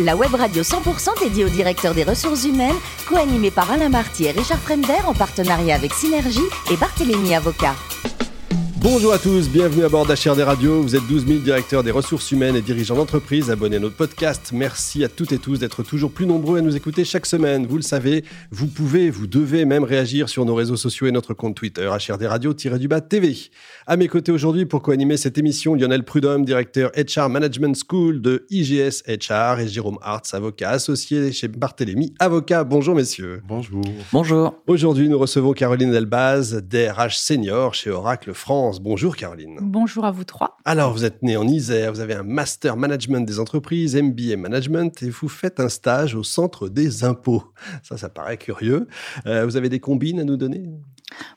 La web radio 100% dédiée aux directeurs des ressources humaines, co-animée par Alain Marty et Richard Fremder en partenariat avec Synergie et Barthélémy Avocat. Bonjour à tous, bienvenue à bord d'HRD Radio. Vous êtes 12 000 directeurs des ressources humaines et dirigeants d'entreprise. Abonnez à notre podcast. Merci à toutes et tous d'être toujours plus nombreux à nous écouter chaque semaine. Vous le savez, vous pouvez, vous devez même réagir sur nos réseaux sociaux et notre compte Twitter, HRD Radio-du-bas TV. À mes côtés aujourd'hui pour co-animer cette émission, Lionel Prudhomme, directeur HR Management School de IGS HR et Jérôme Hartz, avocat associé chez Barthélémy Avocat. Bonjour messieurs. Bonjour. Bonjour. Aujourd'hui, nous recevons Caroline Delbaz, DRH senior chez Oracle France. Bonjour Caroline. Bonjour à vous trois. Alors, vous êtes né en Isère, vous avez un master management des entreprises, MBA management, et vous faites un stage au centre des impôts. Ça, ça paraît curieux. Euh, vous avez des combines à nous donner?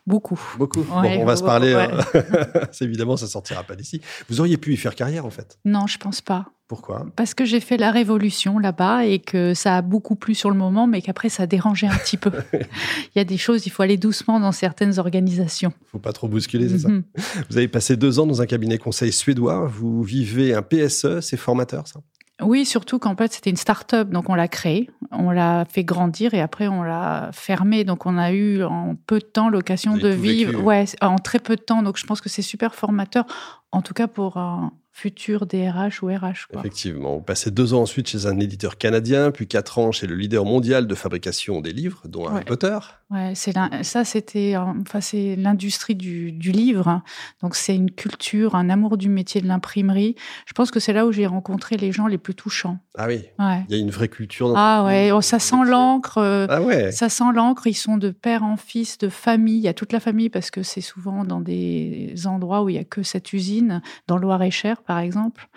Beaucoup. Beaucoup. bon, on va se parler. Ouais. Hein. évidemment, ça sortira pas d'ici. Vous auriez pu y faire carrière, en fait? Non, je pense pas. Pourquoi? Parce que j'ai fait la révolution là-bas et que ça a beaucoup plu sur le moment, mais qu'après ça a dérangé un petit peu. il y a des choses, il faut aller doucement dans certaines organisations. Il faut pas trop bousculer, c'est ça? Mhm. Vous avez passé deux ans dans un cabinet conseil suédois. Vous vivez un PSE, c'est formateur, ça? Oui, surtout qu'en fait, c'était une start-up, donc on l'a créée, on l'a fait grandir et après on l'a fermée. Donc on a eu en peu de temps l'occasion de vivre, ouais, en très peu de temps. Donc je pense que c'est super formateur, en tout cas pour un, futur DRH ou RH. Quoi. Effectivement. Vous passez deux ans ensuite chez un éditeur canadien, puis quatre ans chez le leader mondial de fabrication des livres, dont Harry Potter. Ouais, c'est ça, c'était enfin, c'est l'industrie du, du, livre. Hein. Donc, c'est une culture, un amour du métier de l'imprimerie. Je pense que c'est là où j'ai rencontré les gens les plus touchants. Ah oui ouais. Il y a une vraie culture. Dans ah ouais, oh, ça sent l'encre. Euh, ah ouais Ça sent l'encre. Ils sont de père en fils, de famille. Il y a toute la famille parce que c'est souvent dans des endroits où il n'y a que cette usine, dans Loire-et-Cher, par exemple.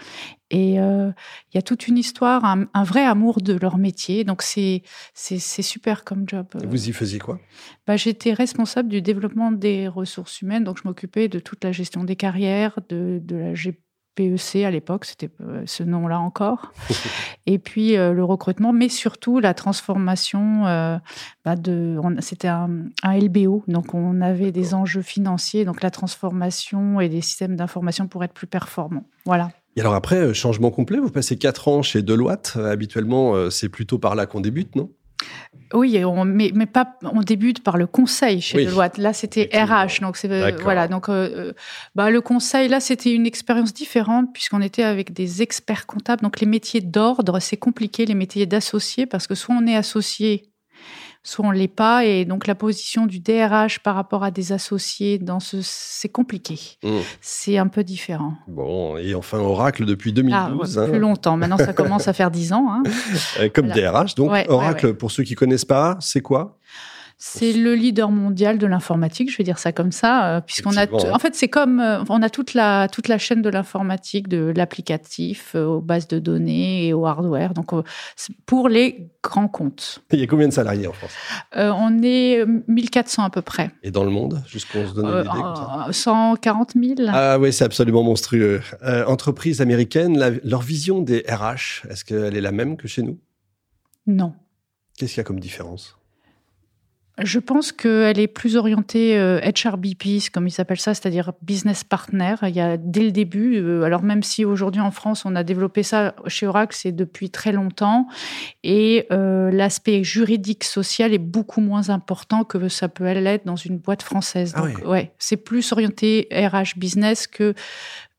Et euh, il y a toute une histoire, un, vrai amour de leur métier. Donc c'est c'est super comme job. Et vous y faisiez quoi? Bah, J'étais responsable du développement des ressources humaines. Donc je m'occupais de toute la gestion des carrières, de, de la GPEC à l'époque, c'était euh, ce nom-là encore. et puis euh, le recrutement, mais surtout la transformation. bah de, c'était un, un, LBO, donc on avait des enjeux financiers, donc la transformation et des systèmes d'information pour être plus performants. Voilà. Et alors après, euh, changement complet, vous passez quatre ans chez Deloitte. Euh, habituellement, euh, c'est plutôt par là qu'on débute, non? Oui, on, mais, mais, pas. On débute par le conseil chez Deloitte. Là, c'était RH, donc voilà. Donc, bah, le conseil, là, c'était une expérience différente puisqu'on était avec des experts comptables. Donc, les métiers d'ordre, c'est compliqué. Les métiers d'associés, parce que soit on est associé soit on l'est pas. Et donc la position du DRH par rapport à des associés, dans ce, c'est compliqué. Mmh. C'est un peu différent. Bon, et enfin Oracle depuis 2012. Ah, Plus hein. longtemps. Maintenant, ça commence à faire 10 ans. Hein. Comme DRH. Donc Oracle, pour ceux qui connaissent pas, c'est quoi? C'est le leader mondial de l'informatique, je vais dire ça comme ça, euh, puisqu'on a, en fait, c'est comme euh, on a toute la toute la chaîne de l'informatique, de l'applicatif euh, aux bases de données et au hardware. Donc, pour les grands comptes. Il y a combien de salariés en France? On est 1400 à peu près. Et dans le monde, juste se une idée 140 000. Ah oui, c'est absolument monstrueux. entreprises américaines, leur vision des RH, est-ce qu'elle est la même que chez nous? Non. Qu'est-ce qu'il y a comme différence? Je pense qu'elle est plus orientée euh, HRBP, comme ils s'appellent ça, c'est-à-dire business partner. Il y a dès le début, euh, alors même si aujourd'hui en France on a développé ça chez Oracle, c'est depuis très longtemps, et euh, l'aspect juridique social est beaucoup moins important que ça peut l'être dans une boîte française. Ah Donc, ouais, c'est plus orienté RH business que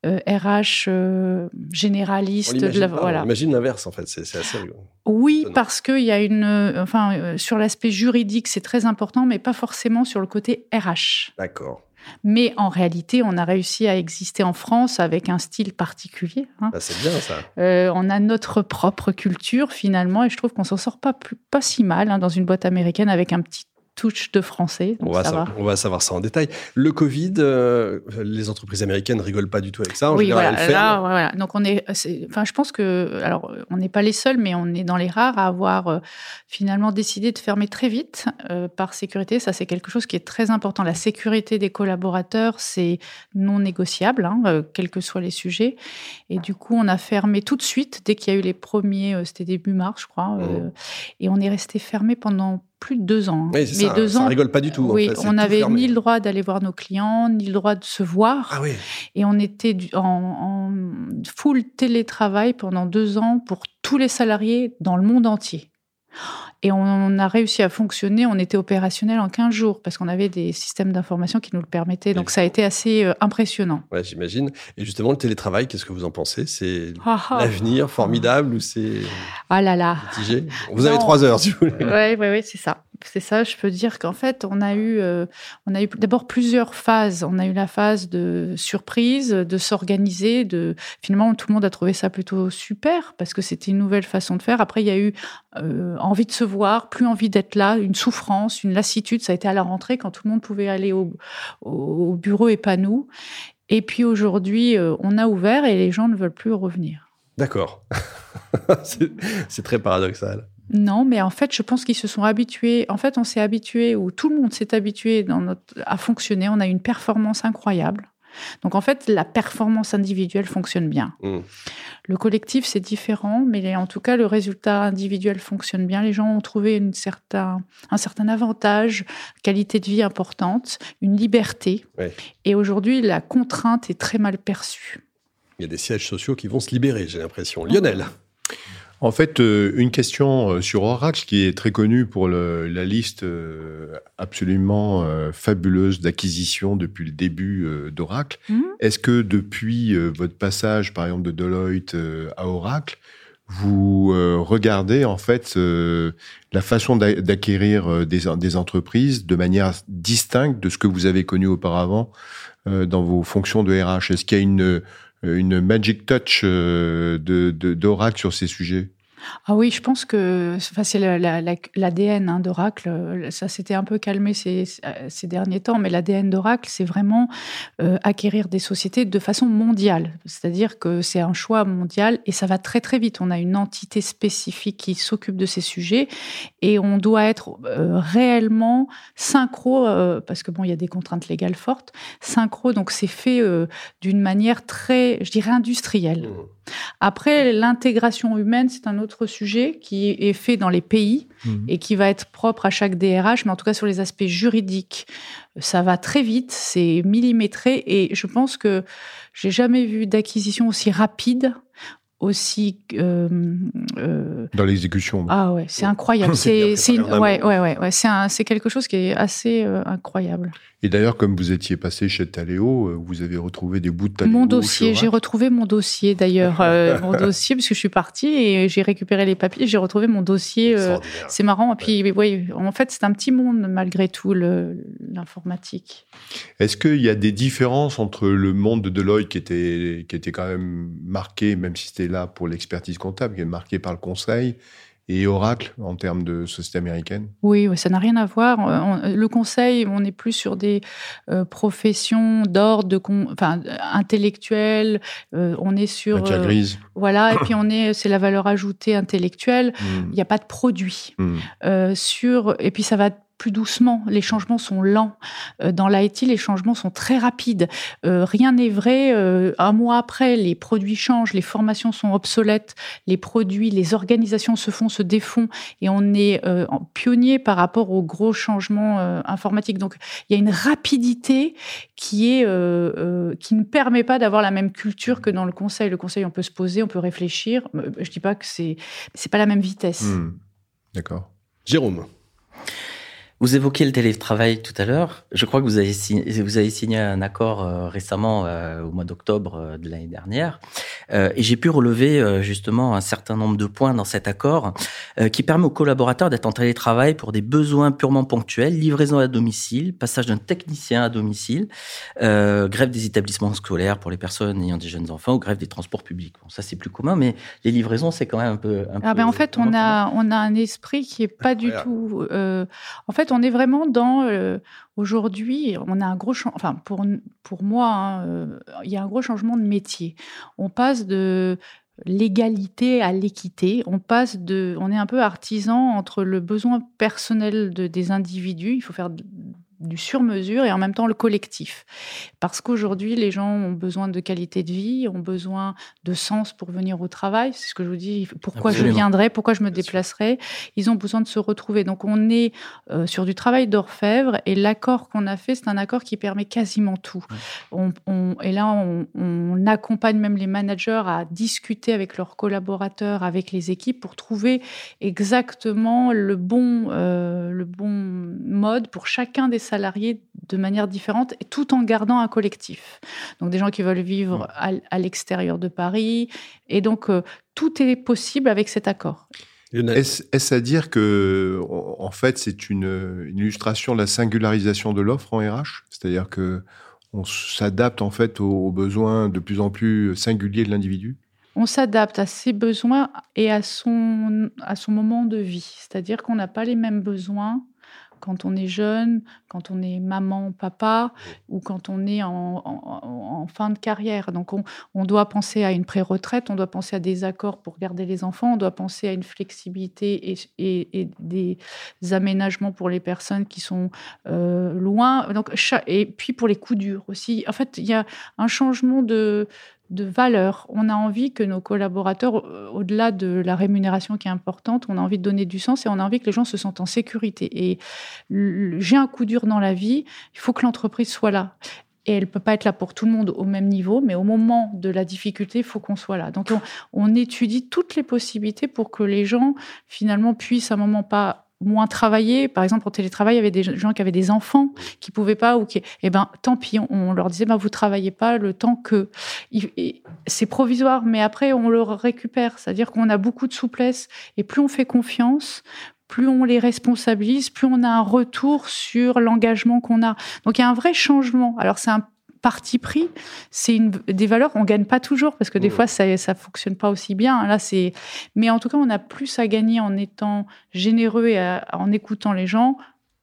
RH euh, euh, généraliste. On voilà. imagine l'inverse en fait, c'est assez rigolo. Oui, parce qu'il y a une, euh, enfin, sur l'aspect juridique, c'est très important, mais pas forcément sur le côté RH. D'accord. Mais en réalité, on a réussi à exister en France avec un style particulier. Hein. Bah, c'est bien ça. on a notre propre culture finalement, et je trouve qu'on s'en sort pas, pas si mal hein, dans une boîte américaine avec un petit touche de français. on, va savoir, on, va savoir, ça en détail. Le Covid, euh, les entreprises américaines rigolent pas du tout avec ça. En oui, général, voilà, voilà. Donc on est, enfin, je pense que, alors, on n'est pas les seuls, mais on est dans les rares à avoir euh, finalement décidé de fermer très vite euh, par sécurité. Ça, c'est quelque chose qui est très important. La sécurité des collaborateurs, c'est non négociable, hein, quels que soient les sujets. Et du coup, on a fermé tout de suite dès qu'il y a eu les premiers. C'était début mars, je crois, mmh. et on est resté fermé pendant plus de deux ans. mais deux ans, rigole pas du tout. Oui, on n'avait ni le droit d'aller voir nos clients, ni le droit de se voir. Ah oui. Et on était en, en full télétravail pendant deux ans pour tous les salariés dans le monde entier. Et on a réussi à fonctionner, on était opérationnel en 15 jours parce qu'on avait des systèmes d'information qui nous le permettaient. Donc ça a été assez euh, impressionnant. Ouais, j'imagine. Et justement, le télétravail, qu'est-ce que vous en pensez? C'est ah, ah. l'avenir formidable ou c'est. Ah là là. Vous avez trois heures si vous voulez. Oui, oui, oui, c'est ça c'est ça, je peux dire qu'en fait, on a eu, euh, on a eu d'abord plusieurs phases. On a eu la phase de surprise, de s'organiser, de finalement tout le monde a trouvé ça plutôt super parce que c'était une nouvelle façon de faire. Après, il y a eu euh, envie de se voir, plus envie d'être là, une souffrance, une lassitude. Ça a été à la rentrée quand tout le monde pouvait aller au, au bureau et pas nous. Et puis aujourd'hui, euh, on a ouvert et les gens ne veulent plus revenir. D'accord. c'est très paradoxal. Non, mais en fait, je pense qu'ils se sont habitués. En fait, on s'est habitué, ou tout le monde s'est habitué dans notre, à fonctionner. On a une performance incroyable. Donc, en fait, la performance individuelle fonctionne bien. Mmh. Le collectif, c'est différent, mais en tout cas, le résultat individuel fonctionne bien. Les gens ont trouvé une certain, un certain avantage, qualité de vie importante, une liberté. Et aujourd'hui, la contrainte est très mal perçue. Il y a des sièges sociaux qui vont se libérer, j'ai l'impression. Lionel en fait, euh, une question euh, sur Oracle qui est très connue pour la liste euh, absolument fabuleuse d'acquisitions depuis le début d'Oracle. Mhm. Est-ce que depuis votre passage, par exemple, de Deloitte à Oracle, vous regardez en fait la façon d'acquérir des, entreprises de manière distincte de ce que vous avez connu auparavant dans vos fonctions de RH Est-ce qu'il y a une une magic touch euh, de d'Oracle sur ces sujets ah oui, je pense que enfin, c'est l'ADN hein, d'Oracle. Ça s'était un peu calmé ces, ces derniers temps, mais l'ADN d'Oracle, c'est vraiment euh, acquérir des sociétés de façon mondiale. C'est-à-dire que c'est un choix mondial et ça va très très vite. On a une entité spécifique qui s'occupe de ces sujets et on doit être euh, réellement synchro, euh, parce que bon, il y a des contraintes légales fortes, synchro. Donc c'est fait d'une manière très, je dirais, industrielle. Mmh. Après, l'intégration humaine, c'est un autre sujet qui est fait dans les pays mhm. et qui va être propre à chaque DRH, mais en tout cas sur les aspects juridiques, ça va très vite, c'est millimétré et je pense que j'ai jamais vu d'acquisition aussi rapide aussi euh, euh, dans l'exécution. Ah ouais, c'est incroyable. c'est ouais, ouais, ouais, ouais. c'est quelque chose qui est assez euh, incroyable. Et d'ailleurs, comme vous étiez passé chez Taléo, vous avez retrouvé des bouts de Taléo. Mon dossier, j'ai retrouvé mon dossier d'ailleurs, mon dossier parce que je suis partie et j'ai récupéré les papiers, j'ai retrouvé mon dossier. C'est marrant. Et puis, oui, en fait, c'est un petit monde malgré tout l'informatique. Est-ce qu'il y a des différences entre le monde de Deloitte qui était qui était quand même marqué, même si c'était là pour l'expertise comptable, qui est marqué par le conseil, et Oracle en termes de société américaine Oui, ça n'a rien à voir. le conseil, on est plus sur des euh, professions d'ordre, enfin intellectuelles. Euh, on est sur matière euh, grise. voilà, et puis on est, c'est la valeur ajoutée intellectuelle. Hmm. Il n'y a pas de produit hmm. sur, et puis ça va plus doucement. Les changements sont lents. Euh, dans l'IT, les changements sont très rapides. Euh, rien n'est vrai. Euh, un mois après, les produits changent, les formations sont obsolètes, les produits, les organisations se font, se défont, et on est pionnier par rapport aux gros changements informatiques. Donc, il y a une rapidité qui est qui ne permet pas d'avoir la même culture que dans le conseil. Le conseil, on peut se poser, on peut réfléchir. Je dis pas que c'est c'est pas la même vitesse. Hmm. D'accord. Jérôme. Vous évoquiez le télétravail tout à l'heure. Je crois que vous avez signé, vous avez signé un accord euh, récemment euh, au mois d'octobre euh, de l'année dernière, et j'ai pu relever justement un certain nombre de points dans cet accord qui permet aux collaborateurs d'être en télétravail pour des besoins purement ponctuels, livraison à domicile, passage d'un technicien à domicile, grève des établissements scolaires pour les personnes ayant des jeunes enfants ou grève des transports publics. Bon, ça c'est plus commun, mais les livraisons c'est quand même un peu. Un ah ben en fait on a on a un esprit qui est pas du tout. en fait on est vraiment dans euh, aujourd'hui, on a un gros enfin pour pour moi, hein, euh, il y a un gros changement de métier. On passe de l'égalité à l'équité. On passe de, on est un peu artisan entre le besoin personnel de, des individus. Il faut faire du sur-mesure et en même temps le collectif. Parce qu'aujourd'hui, les gens ont besoin de qualité de vie, ont besoin de sens pour venir au travail. C'est ce que je vous dis. Pourquoi je viendrai, pourquoi je me déplacerai. Ils ont besoin de se retrouver. Donc, on est euh, sur du travail d'orfèvre et l'accord qu'on a fait, c'est un accord qui permet quasiment tout. On, et là, on, on, accompagne même les managers à discuter avec leurs collaborateurs, avec les équipes pour trouver exactement le bon, euh, le bon mode pour chacun des salariés de manière différente, et tout en gardant un collectif. Donc des gens qui veulent vivre à, l'extérieur de Paris, et donc euh, tout est possible avec cet accord. Est-ce à dire que, en fait, c'est une, illustration de la singularisation de l'offre en RH C'est-à-dire que on s'adapte en fait aux, besoins de plus en plus singuliers de l'individu? On s'adapte à ses besoins et à son, à son moment de vie. C'est-à-dire qu'on n'a pas les mêmes besoins quand on est jeune, quand on est maman, papa, ou quand on est en, fin de carrière. Donc on, doit penser à une pré-retraite, on doit penser à des accords pour garder les enfants, on doit penser à une flexibilité et, des aménagements pour les personnes qui sont euh, loin. Donc, et puis pour les coups durs aussi. En fait, il y a un changement de, de valeur. On a envie que nos collaborateurs, au-delà de la rémunération qui est importante, on a envie de donner du sens et on a envie que les gens se sentent en sécurité. Et j'ai un coup dur dans la vie, il faut que l'entreprise soit là. Et elle ne peut pas être là pour tout le monde au même niveau, mais au moment de la difficulté, il faut qu'on soit là. Donc on, on étudie toutes les possibilités pour que les gens, finalement, puissent à un moment pas moins travailler. Par exemple, au télétravail, il y avait des gens qui avaient des enfants qui pouvaient pas ou qui, eh ben, tant pis, on, leur disait, ben, vous travaillez pas le temps que. C'est provisoire, mais après, on le récupère. C'est-à-dire qu'on a beaucoup de souplesse et plus on fait confiance, plus on les responsabilise, plus on a un retour sur l'engagement qu'on a. Donc il y a un vrai changement. Alors c'est un parti pris, c'est des valeurs qu'on gagne pas toujours parce que des mmh. fois ça ça fonctionne pas aussi bien. Là c'est, mais en tout cas on a plus à gagner en étant généreux et en écoutant les gens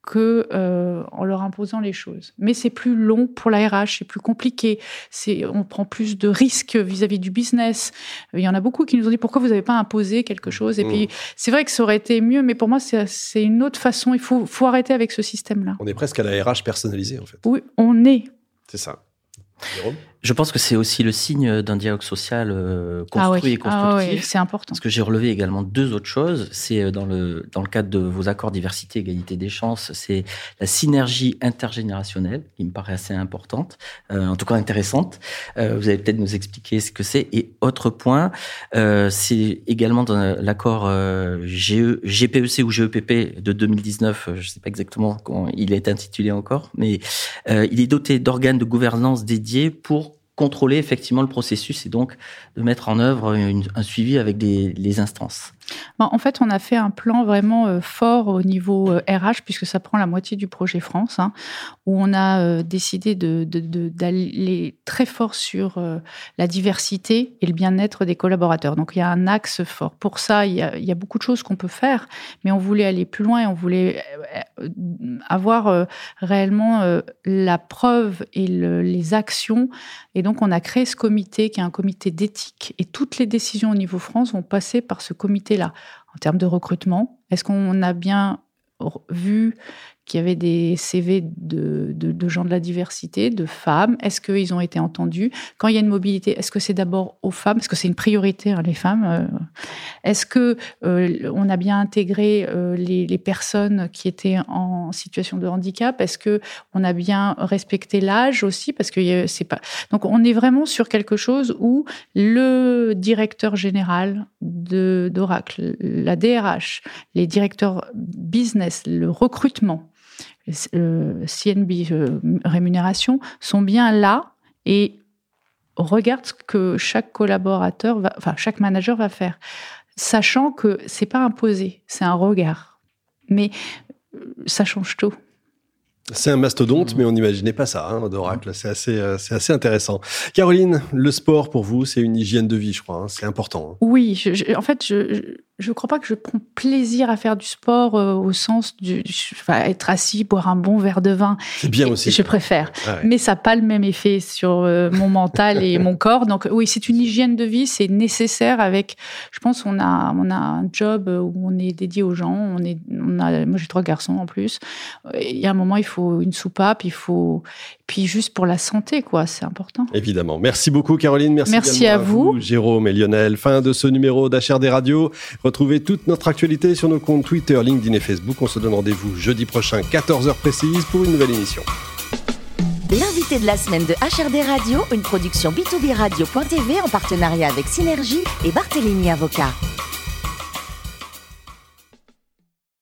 que euh, en leur imposant les choses. Mais c'est plus long pour la RH, c'est plus compliqué. C'est on prend plus de risques vis-à-vis du business. Il y en a beaucoup qui nous ont dit pourquoi vous n'avez pas imposé quelque chose? Et mmh. puis c'est vrai que ça aurait été mieux, mais pour moi c'est une autre façon. Il faut faut arrêter avec ce système-là. On est presque à la RH personnalisée en fait. Oui, on est. C'est ça. Warum? Je pense que c'est aussi le signe d'un dialogue social euh, ah construit et ah constructif. c'est important. Parce que j'ai relevé également deux autres choses. C'est euh, dans le dans le cadre de vos accords diversité égalité des chances, c'est la synergie intergénérationnelle qui me paraît assez importante, euh, en tout cas intéressante. vous allez peut-être nous expliquer ce que c'est. Et autre point, c'est également dans l'accord GE, GPEC ou GEPP de 2019. Je ne sais pas exactement comment il est intitulé encore, mais il est doté d'organes de gouvernance dédiés pour contrôler effectivement le processus et donc de mettre en œuvre un suivi avec des, les instances. En fait, on a fait un plan vraiment euh, fort au niveau RH, euh, puisque ça prend la moitié du projet France, hein, où on a euh, décidé d'aller très fort sur la diversité et le bien-être des collaborateurs. Donc, il y a un axe fort. Pour ça, il y a, beaucoup de choses qu'on peut faire, mais on voulait aller plus loin et on voulait avoir réellement la preuve et les actions. Et donc, on a créé ce comité qui est un comité d'éthique. Et toutes les décisions au niveau France vont passer par ce comité là En termes de recrutement, est-ce qu'on a bien vu qu'il y avait des CV de, de, gens de la diversité, de femmes Est-ce qu'ils ont été entendus? Quand il y a une mobilité, est-ce que c'est d'abord aux femmes? Est-ce que c'est une priorité, hein, les femmes euh? Est-ce que euh, on a bien intégré euh, les, les, personnes qui étaient en situation de handicap? Est-ce que on a bien respecté l'âge aussi? Parce que c'est pas. Donc on est vraiment sur quelque chose où le directeur général de d'Oracle, la DRH, les directeurs business, le recrutement CNB euh, rémunération sont bien là et regardent ce que chaque collaborateur, va, enfin chaque manager va faire, sachant que c'est pas imposé, c'est un regard. Mais euh, ça change tout. C'est un mastodonte, mais on n'imaginait pas ça hein, d'Oracle. C'est assez, euh, c'est assez intéressant. Caroline, le sport pour vous, c'est une hygiène de vie, je crois. Hein. C'est important. Hein. Oui, en fait, je, ne crois pas que je prends plaisir à faire du sport euh, au sens du enfin, être assis, boire un bon verre de vin. C'est bien aussi. Je préfère. Ah ouais. Mais ça n'a pas le même effet sur euh, mon mental et mon corps. Donc oui, c'est une hygiène de vie, c'est nécessaire avec, je pense, on a, on a un job où on est dédié aux gens. On est, on a, moi j'ai trois garçons en plus. Il y a un moment, il faut une soupape, il faut, puis juste pour la santé, quoi, c'est important. Évidemment. Merci beaucoup, Caroline. Merci, Merci à vous. Jérôme et Lionel. Fin de ce numéro d'HRD Radio. Retrouvez toute notre actualité sur nos comptes Twitter, LinkedIn et Facebook. On se donne rendez-vous jeudi prochain, 14h précise, pour une nouvelle émission. L'invité de la semaine de HRD Radio, une production B2B Radio.tv en partenariat avec Synergie et Barthélémy Avocat.